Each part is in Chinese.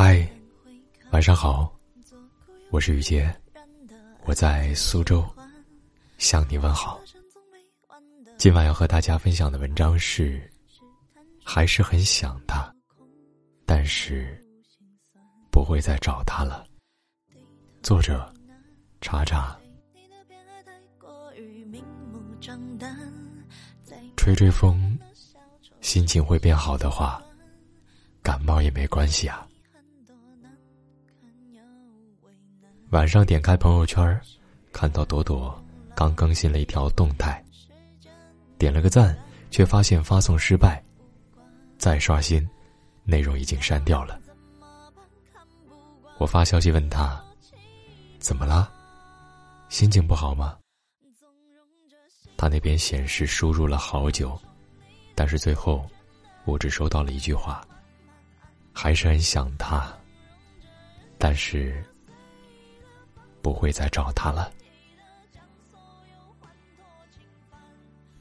嗨，晚上好，我是雨杰，我在苏州向你问好。今晚要和大家分享的文章是，还是很想他，但是不会再找他了。作者：查查。吹吹风，心情会变好的话，感冒也没关系啊。晚上点开朋友圈，看到朵朵刚更新了一条动态，点了个赞，却发现发送失败。再刷新，内容已经删掉了。我发消息问他：“怎么了？心情不好吗？”他那边显示输入了好久，但是最后，我只收到了一句话：“还是很想他，但是。”不会再找他了。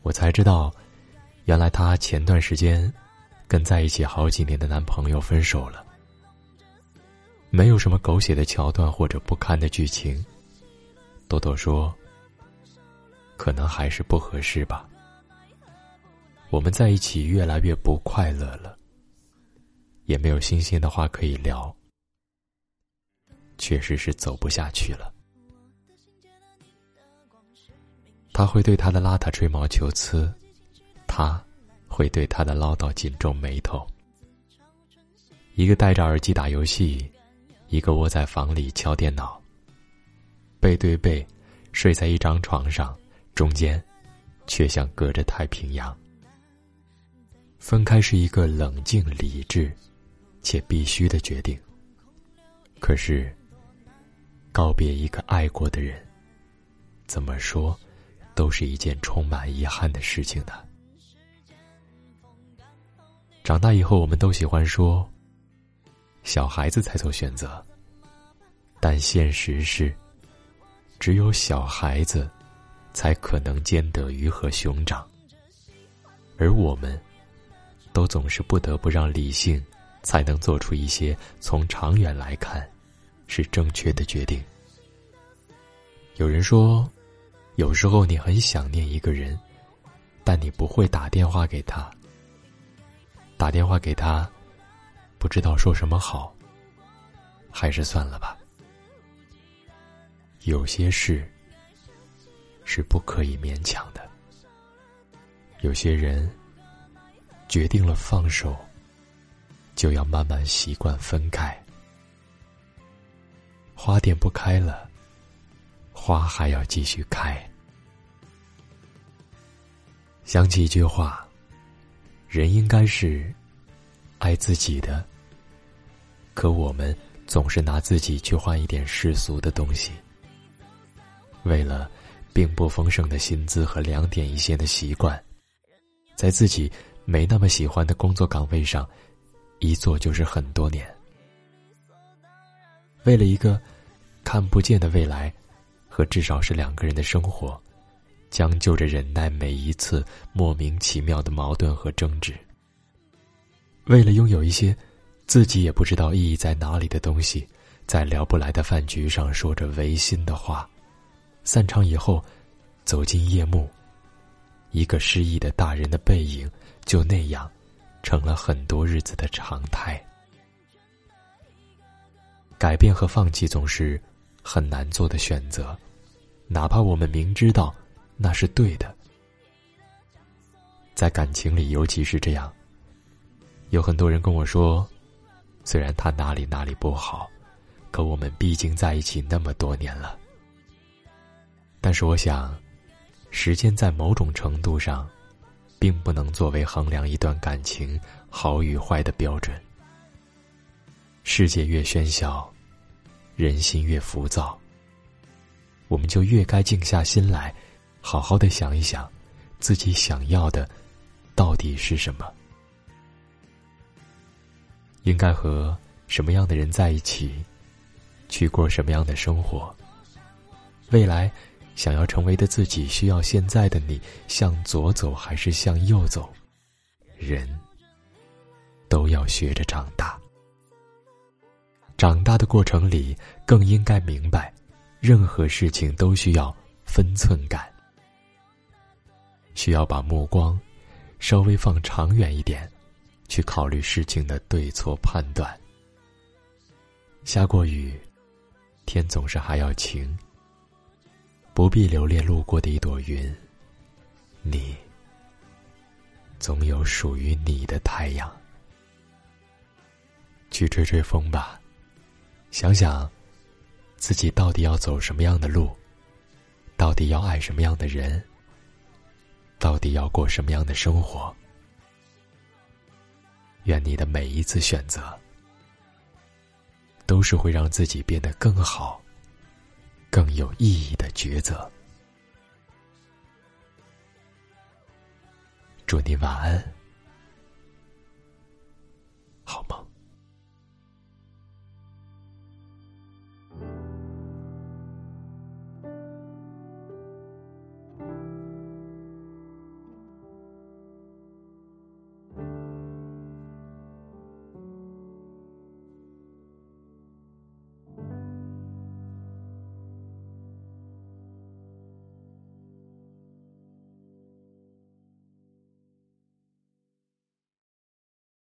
我才知道，原来她前段时间跟在一起好几年的男朋友分手了。没有什么狗血的桥段或者不堪的剧情。朵朵说：“可能还是不合适吧。”我们在一起越来越不快乐了，也没有新鲜的话可以聊，确实是走不下去了。他会对他的邋遢吹毛求疵，他会对他的唠叨紧皱眉头。一个戴着耳机打游戏，一个窝在房里敲电脑。背对背，睡在一张床上，中间却像隔着太平洋。分开是一个冷静理智且必须的决定。可是，告别一个爱过的人，怎么说？都是一件充满遗憾的事情呢。长大以后，我们都喜欢说，小孩子才做选择。但现实是，只有小孩子，才可能兼得鱼和熊掌。而我们，都总是不得不让理性，才能做出一些从长远来看，是正确的决定。有人说。有时候你很想念一个人，但你不会打电话给他。打电话给他，不知道说什么好。还是算了吧。有些事是不可以勉强的。有些人决定了放手，就要慢慢习惯分开。花店不开了。花还要继续开。想起一句话：人应该是爱自己的，可我们总是拿自己去换一点世俗的东西。为了并不丰盛的薪资和两点一线的习惯，在自己没那么喜欢的工作岗位上，一做就是很多年。为了一个看不见的未来。和至少是两个人的生活，将就着忍耐每一次莫名其妙的矛盾和争执。为了拥有一些自己也不知道意义在哪里的东西，在聊不来的饭局上说着违心的话，散场以后，走进夜幕，一个失意的大人的背影就那样，成了很多日子的常态。改变和放弃总是很难做的选择。哪怕我们明知道那是对的，在感情里尤其是这样。有很多人跟我说，虽然他哪里哪里不好，可我们毕竟在一起那么多年了。但是我想，时间在某种程度上，并不能作为衡量一段感情好与坏的标准。世界越喧嚣，人心越浮躁。我们就越该静下心来，好好的想一想，自己想要的到底是什么？应该和什么样的人在一起，去过什么样的生活？未来想要成为的自己，需要现在的你向左走还是向右走？人都要学着长大。长大的过程里，更应该明白，任何事情都需要分寸感，需要把目光稍微放长远一点，去考虑事情的对错判断。下过雨，天总是还要晴。不必留恋路过的一朵云。你总有属于你的太阳。去吹吹风吧，想想自己到底要走什么样的路，到底要爱什么样的人，到底要过什么样的生活。愿你的每一次选择。都是会让自己变得更好、更有意义的抉择。祝你晚安，